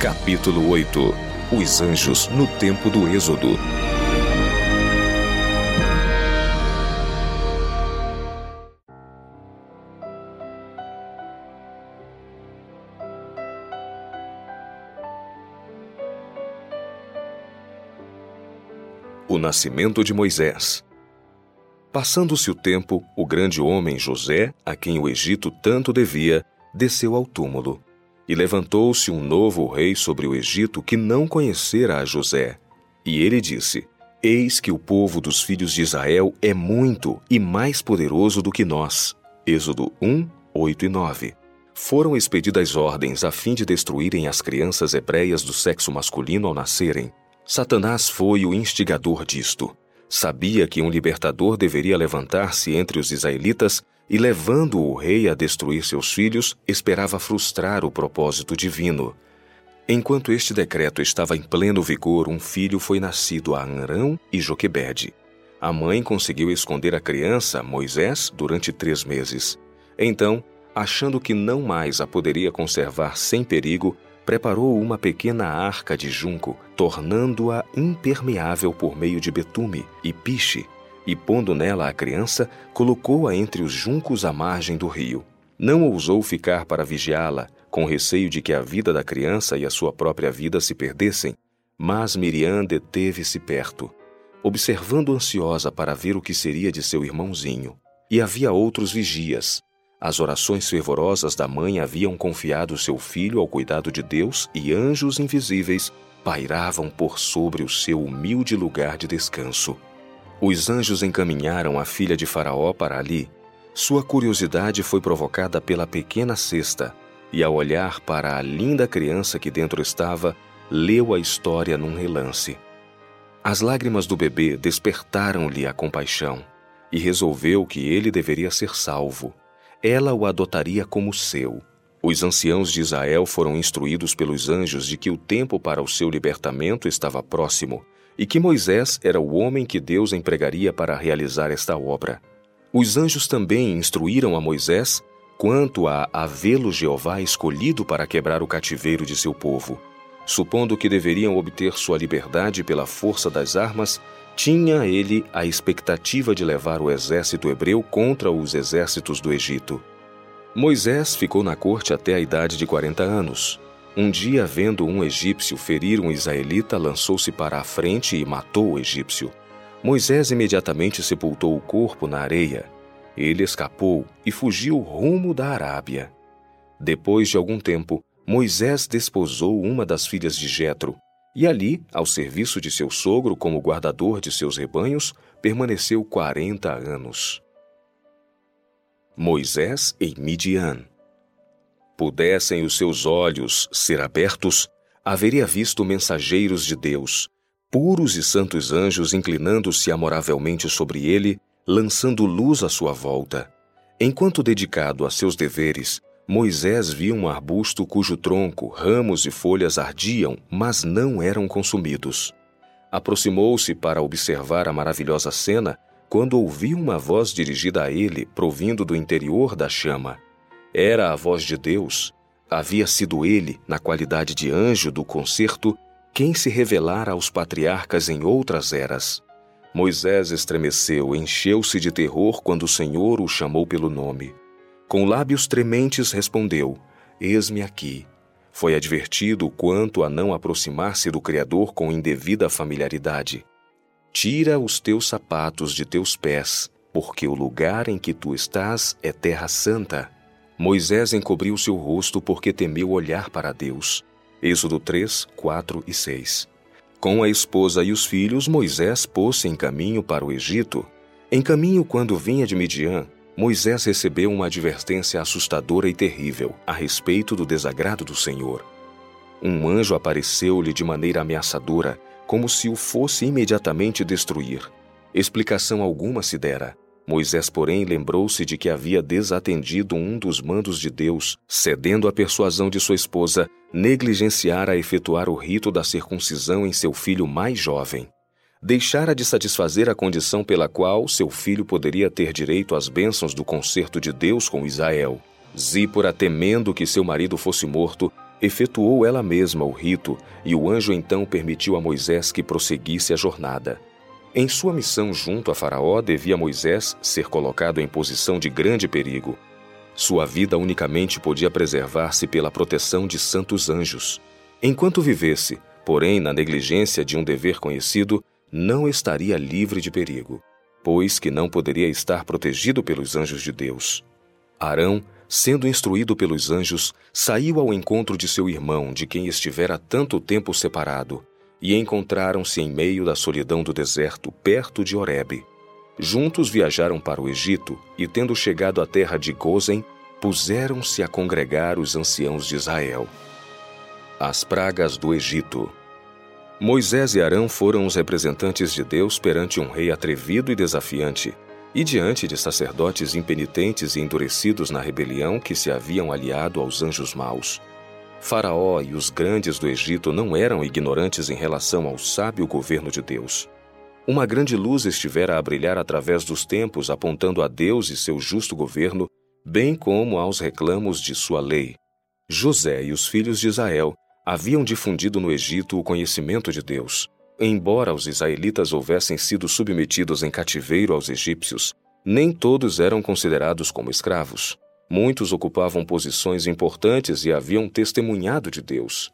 Capítulo 8 Os anjos no tempo do Êxodo. O nascimento de Moisés. Passando-se o tempo, o grande homem José, a quem o Egito tanto devia, desceu ao túmulo. E levantou-se um novo rei sobre o Egito que não conhecera a José. E ele disse: Eis que o povo dos filhos de Israel é muito e mais poderoso do que nós. Êxodo 1, 8 e 9. Foram expedidas ordens a fim de destruírem as crianças hebreias do sexo masculino ao nascerem. Satanás foi o instigador disto. Sabia que um libertador deveria levantar-se entre os israelitas e, levando o rei a destruir seus filhos, esperava frustrar o propósito divino. Enquanto este decreto estava em pleno vigor, um filho foi nascido a Anrão e Joquebede. A mãe conseguiu esconder a criança, Moisés, durante três meses. Então, achando que não mais a poderia conservar sem perigo, preparou uma pequena arca de junco, tornando-a impermeável por meio de betume e piche, e pondo nela a criança, colocou-a entre os juncos à margem do rio. Não ousou ficar para vigiá-la, com receio de que a vida da criança e a sua própria vida se perdessem, mas Miriam deteve-se perto, observando ansiosa para ver o que seria de seu irmãozinho. E havia outros vigias, as orações fervorosas da mãe haviam confiado seu filho ao cuidado de Deus e anjos invisíveis pairavam por sobre o seu humilde lugar de descanso. Os anjos encaminharam a filha de Faraó para ali. Sua curiosidade foi provocada pela pequena cesta, e ao olhar para a linda criança que dentro estava, leu a história num relance. As lágrimas do bebê despertaram-lhe a compaixão, e resolveu que ele deveria ser salvo ela o adotaria como seu. Os anciãos de Israel foram instruídos pelos anjos de que o tempo para o seu libertamento estava próximo e que Moisés era o homem que Deus empregaria para realizar esta obra. Os anjos também instruíram a Moisés quanto a havê-lo Jeová escolhido para quebrar o cativeiro de seu povo. Supondo que deveriam obter sua liberdade pela força das armas, tinha ele a expectativa de levar o exército hebreu contra os exércitos do Egito. Moisés ficou na corte até a idade de 40 anos. Um dia, vendo um egípcio ferir um israelita, lançou-se para a frente e matou o egípcio. Moisés imediatamente sepultou o corpo na areia. Ele escapou e fugiu rumo da Arábia. Depois de algum tempo, Moisés desposou uma das filhas de Jetro, e ali, ao serviço de seu sogro como guardador de seus rebanhos, permaneceu quarenta anos. Moisés em Midian Pudessem os seus olhos ser abertos, haveria visto mensageiros de Deus, puros e santos anjos inclinando-se amoravelmente sobre ele, lançando luz à sua volta. Enquanto dedicado a seus deveres, Moisés viu um arbusto cujo tronco, ramos e folhas ardiam, mas não eram consumidos. Aproximou-se para observar a maravilhosa cena quando ouviu uma voz dirigida a ele, provindo do interior da chama. Era a voz de Deus. Havia sido ele, na qualidade de anjo do concerto, quem se revelara aos patriarcas em outras eras. Moisés estremeceu, encheu-se de terror quando o Senhor o chamou pelo nome. Com lábios trementes respondeu: Eis-me aqui. Foi advertido quanto a não aproximar-se do Criador com indevida familiaridade. Tira os teus sapatos de teus pés, porque o lugar em que tu estás é terra santa. Moisés encobriu seu rosto porque temeu olhar para Deus. Êxodo 3, 4 e 6. Com a esposa e os filhos, Moisés pôs-se em caminho para o Egito. Em caminho, quando vinha de Midian, Moisés recebeu uma advertência assustadora e terrível a respeito do desagrado do Senhor. Um anjo apareceu-lhe de maneira ameaçadora, como se o fosse imediatamente destruir. Explicação alguma se dera. Moisés, porém, lembrou-se de que havia desatendido um dos mandos de Deus, cedendo à persuasão de sua esposa, negligenciara efetuar o rito da circuncisão em seu filho mais jovem deixara de satisfazer a condição pela qual seu filho poderia ter direito às bênçãos do concerto de Deus com Israel. Zípora, temendo que seu marido fosse morto, efetuou ela mesma o rito e o anjo então permitiu a Moisés que prosseguisse a jornada. Em sua missão junto a Faraó, devia Moisés ser colocado em posição de grande perigo. Sua vida unicamente podia preservar-se pela proteção de santos anjos. Enquanto vivesse, porém, na negligência de um dever conhecido, não estaria livre de perigo, pois que não poderia estar protegido pelos anjos de Deus. Arão, sendo instruído pelos anjos, saiu ao encontro de seu irmão, de quem estivera tanto tempo separado, e encontraram-se em meio da solidão do deserto, perto de Horebe. Juntos viajaram para o Egito e, tendo chegado à terra de Gozen, puseram-se a congregar os anciãos de Israel. As pragas do Egito. Moisés e Arão foram os representantes de Deus perante um rei atrevido e desafiante, e diante de sacerdotes impenitentes e endurecidos na rebelião que se haviam aliado aos anjos maus. Faraó e os grandes do Egito não eram ignorantes em relação ao sábio governo de Deus. Uma grande luz estivera a brilhar através dos tempos, apontando a Deus e seu justo governo, bem como aos reclamos de sua lei. José e os filhos de Israel haviam difundido no Egito o conhecimento de Deus. Embora os israelitas houvessem sido submetidos em cativeiro aos egípcios, nem todos eram considerados como escravos. Muitos ocupavam posições importantes e haviam testemunhado de Deus.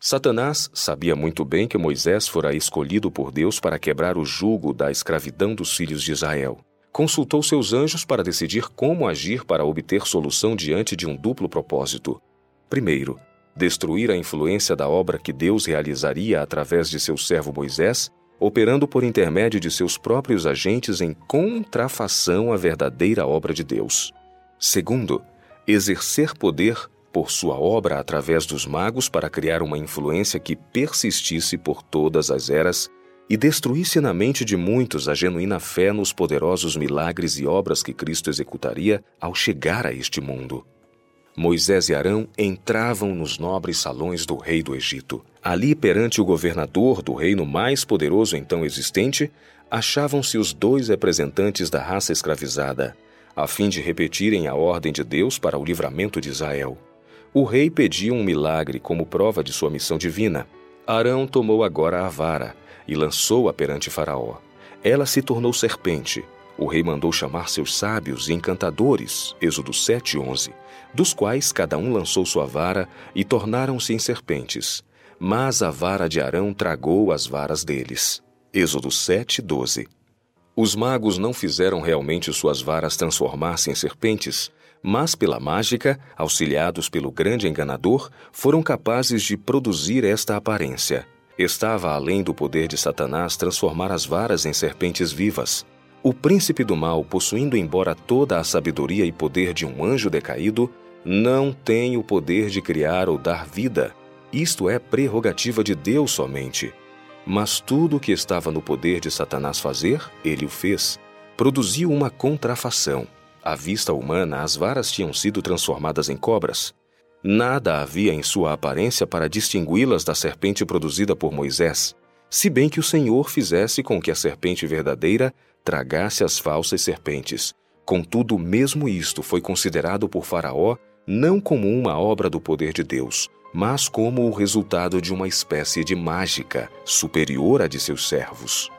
Satanás sabia muito bem que Moisés fora escolhido por Deus para quebrar o jugo da escravidão dos filhos de Israel. Consultou seus anjos para decidir como agir para obter solução diante de um duplo propósito. Primeiro, destruir a influência da obra que Deus realizaria através de seu servo Moisés, operando por intermédio de seus próprios agentes em contrafação à verdadeira obra de Deus. Segundo, exercer poder por sua obra através dos magos para criar uma influência que persistisse por todas as eras e destruísse na mente de muitos a genuína fé nos poderosos milagres e obras que Cristo executaria ao chegar a este mundo. Moisés e Arão entravam nos nobres salões do rei do Egito. Ali, perante o governador do reino mais poderoso então existente, achavam-se os dois representantes da raça escravizada, a fim de repetirem a ordem de Deus para o livramento de Israel. O rei pediu um milagre como prova de sua missão divina. Arão tomou agora a vara e lançou-a perante Faraó. Ela se tornou serpente. O rei mandou chamar seus sábios e encantadores, Êxodo 7:11, dos quais cada um lançou sua vara e tornaram-se em serpentes. Mas a vara de Arão tragou as varas deles. Êxodo 7:12. Os magos não fizeram realmente suas varas transformar-se em serpentes, mas pela mágica, auxiliados pelo grande enganador, foram capazes de produzir esta aparência. Estava além do poder de Satanás transformar as varas em serpentes vivas. O príncipe do mal, possuindo embora toda a sabedoria e poder de um anjo decaído, não tem o poder de criar ou dar vida. Isto é prerrogativa de Deus somente. Mas tudo o que estava no poder de Satanás fazer, ele o fez. Produziu uma contrafação. À vista humana, as varas tinham sido transformadas em cobras. Nada havia em sua aparência para distingui-las da serpente produzida por Moisés, se bem que o Senhor fizesse com que a serpente verdadeira tragasse as falsas serpentes. Contudo, mesmo isto foi considerado por Faraó não como uma obra do poder de Deus, mas como o resultado de uma espécie de mágica superior à de seus servos.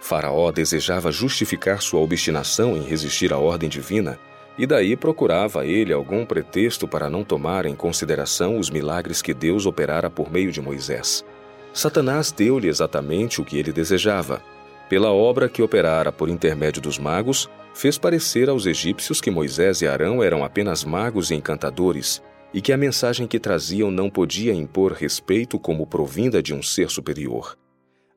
Faraó desejava justificar sua obstinação em resistir à ordem divina, e daí procurava ele algum pretexto para não tomar em consideração os milagres que Deus operara por meio de Moisés. Satanás deu-lhe exatamente o que ele desejava. Pela obra que operara por intermédio dos magos, fez parecer aos egípcios que Moisés e Arão eram apenas magos e encantadores, e que a mensagem que traziam não podia impor respeito como provinda de um ser superior.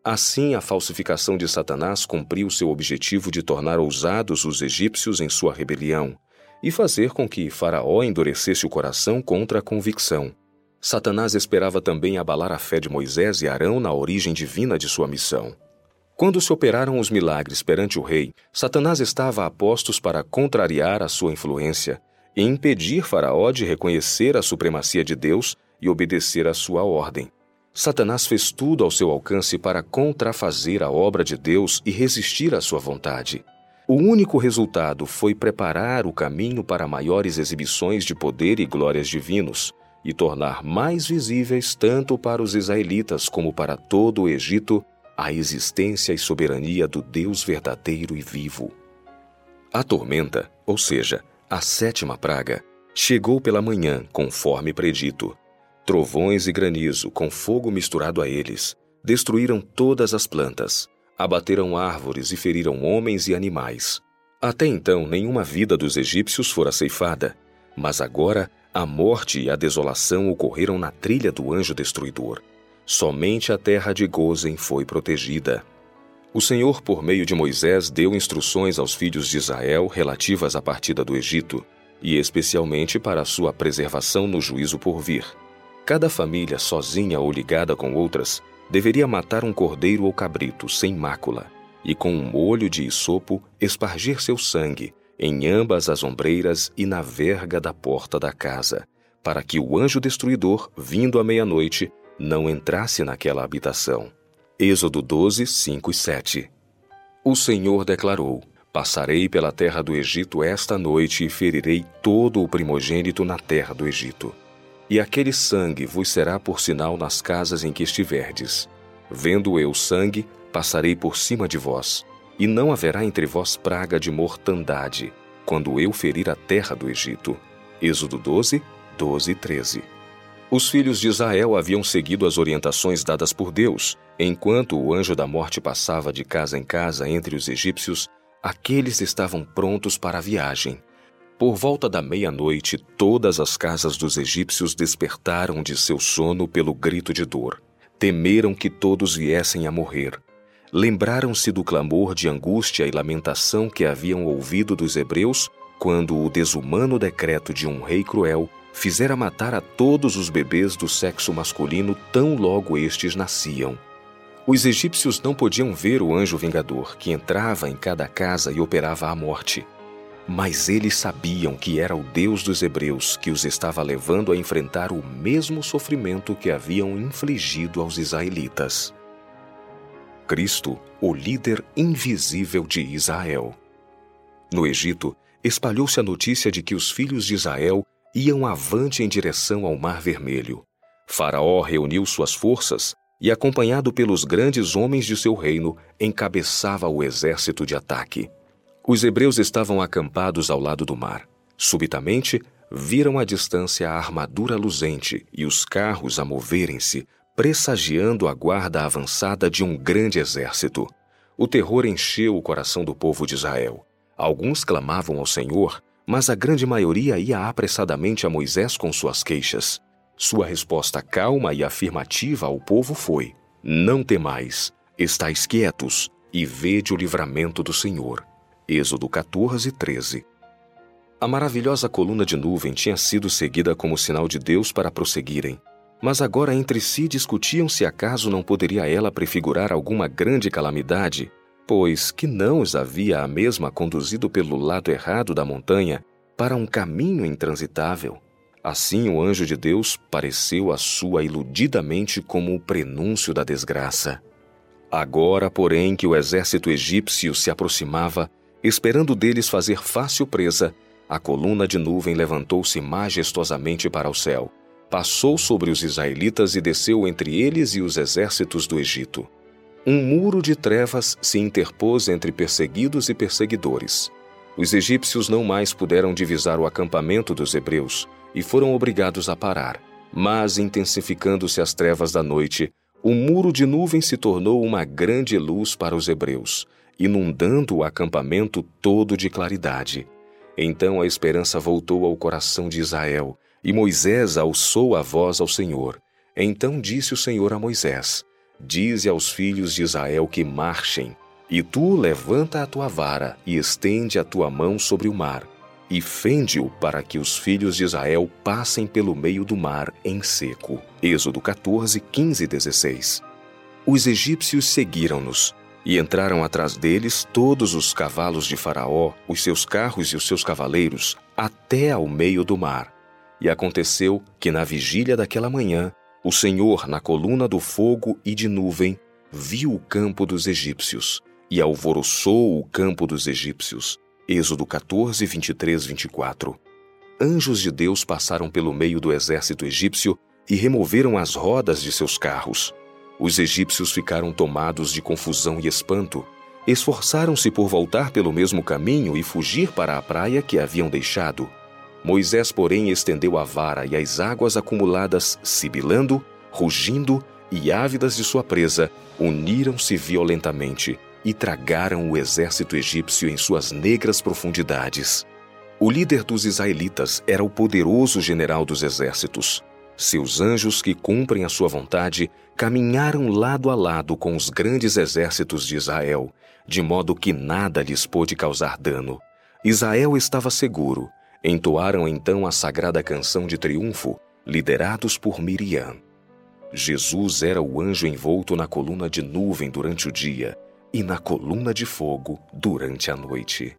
Assim, a falsificação de Satanás cumpriu seu objetivo de tornar ousados os egípcios em sua rebelião e fazer com que Faraó endurecesse o coração contra a convicção. Satanás esperava também abalar a fé de Moisés e Arão na origem divina de sua missão. Quando se operaram os milagres perante o rei, Satanás estava a postos para contrariar a sua influência e impedir Faraó de reconhecer a supremacia de Deus e obedecer à sua ordem. Satanás fez tudo ao seu alcance para contrafazer a obra de Deus e resistir à sua vontade. O único resultado foi preparar o caminho para maiores exibições de poder e glórias divinos, e tornar mais visíveis tanto para os israelitas como para todo o Egito a existência e soberania do Deus verdadeiro e vivo. A tormenta, ou seja, a sétima praga, chegou pela manhã, conforme predito. Trovões e granizo, com fogo misturado a eles, destruíram todas as plantas, abateram árvores e feriram homens e animais. Até então, nenhuma vida dos egípcios fora ceifada, mas agora a morte e a desolação ocorreram na trilha do anjo destruidor. Somente a terra de Gozen foi protegida. O Senhor, por meio de Moisés, deu instruções aos filhos de Israel relativas à partida do Egito, e especialmente para a sua preservação no juízo por vir. Cada família, sozinha ou ligada com outras, deveria matar um cordeiro ou cabrito sem mácula, e com um molho de isopo espargir seu sangue em ambas as ombreiras e na verga da porta da casa, para que o anjo destruidor, vindo à meia-noite, não entrasse naquela habitação. Êxodo 12, 5 e 7 O Senhor declarou: Passarei pela terra do Egito esta noite e ferirei todo o primogênito na terra do Egito. E aquele sangue vos será por sinal nas casas em que estiverdes. Vendo eu sangue, passarei por cima de vós, e não haverá entre vós praga de mortandade, quando eu ferir a terra do Egito. Êxodo 12, 12 e 13. Os filhos de Israel haviam seguido as orientações dadas por Deus. Enquanto o anjo da morte passava de casa em casa entre os egípcios, aqueles estavam prontos para a viagem. Por volta da meia-noite, todas as casas dos egípcios despertaram de seu sono pelo grito de dor. Temeram que todos viessem a morrer lembraram-se do clamor de angústia e lamentação que haviam ouvido dos hebreus quando o desumano decreto de um rei cruel fizera matar a todos os bebês do sexo masculino tão logo estes nasciam. Os egípcios não podiam ver o anjo vingador que entrava em cada casa e operava a morte. Mas eles sabiam que era o Deus dos hebreus que os estava levando a enfrentar o mesmo sofrimento que haviam infligido aos israelitas. Cristo, o líder invisível de Israel. No Egito, espalhou-se a notícia de que os filhos de Israel iam avante em direção ao Mar Vermelho. Faraó reuniu suas forças e, acompanhado pelos grandes homens de seu reino, encabeçava o exército de ataque. Os hebreus estavam acampados ao lado do mar. Subitamente, viram à distância a armadura luzente e os carros a moverem-se, pressagiando a guarda avançada de um grande exército. O terror encheu o coração do povo de Israel. Alguns clamavam ao Senhor, mas a grande maioria ia apressadamente a Moisés com suas queixas. Sua resposta calma e afirmativa ao povo foi: Não temais, estáis quietos e vede o livramento do Senhor. Êxodo 14, 13. A maravilhosa coluna de nuvem tinha sido seguida como sinal de Deus para prosseguirem. Mas agora entre si discutiam se acaso não poderia ela prefigurar alguma grande calamidade, pois que não os havia a mesma conduzido pelo lado errado da montanha para um caminho intransitável. Assim o anjo de Deus pareceu a sua iludidamente como o prenúncio da desgraça. Agora, porém, que o exército egípcio se aproximava, esperando deles fazer fácil presa, a coluna de nuvem levantou-se majestosamente para o céu passou sobre os israelitas e desceu entre eles e os exércitos do Egito. Um muro de trevas se interpôs entre perseguidos e perseguidores. Os egípcios não mais puderam divisar o acampamento dos hebreus e foram obrigados a parar. Mas, intensificando-se as trevas da noite, o muro de nuvem se tornou uma grande luz para os hebreus, inundando o acampamento todo de claridade. Então a esperança voltou ao coração de Israel e Moisés alçou a voz ao Senhor. Então disse o Senhor a Moisés: Dize aos filhos de Israel que marchem, e tu levanta a tua vara e estende a tua mão sobre o mar, e fende-o para que os filhos de Israel passem pelo meio do mar em seco. Êxodo 14, 15 e 16. Os egípcios seguiram-nos, e entraram atrás deles todos os cavalos de Faraó, os seus carros e os seus cavaleiros, até ao meio do mar. E aconteceu que na vigília daquela manhã, o Senhor, na coluna do fogo e de nuvem, viu o campo dos egípcios e alvoroçou o campo dos egípcios. Êxodo 14, 23, 24. anjos de Deus passaram pelo meio do exército egípcio e removeram as rodas de seus carros. Os egípcios ficaram tomados de confusão e espanto. Esforçaram-se por voltar pelo mesmo caminho e fugir para a praia que haviam deixado. Moisés, porém, estendeu a vara e as águas acumuladas, sibilando, rugindo e ávidas de sua presa, uniram-se violentamente e tragaram o exército egípcio em suas negras profundidades. O líder dos israelitas era o poderoso general dos exércitos. Seus anjos, que cumprem a sua vontade, caminharam lado a lado com os grandes exércitos de Israel, de modo que nada lhes pôde causar dano. Israel estava seguro. Entoaram então a sagrada canção de triunfo, liderados por Miriam. Jesus era o anjo envolto na coluna de nuvem durante o dia e na coluna de fogo durante a noite.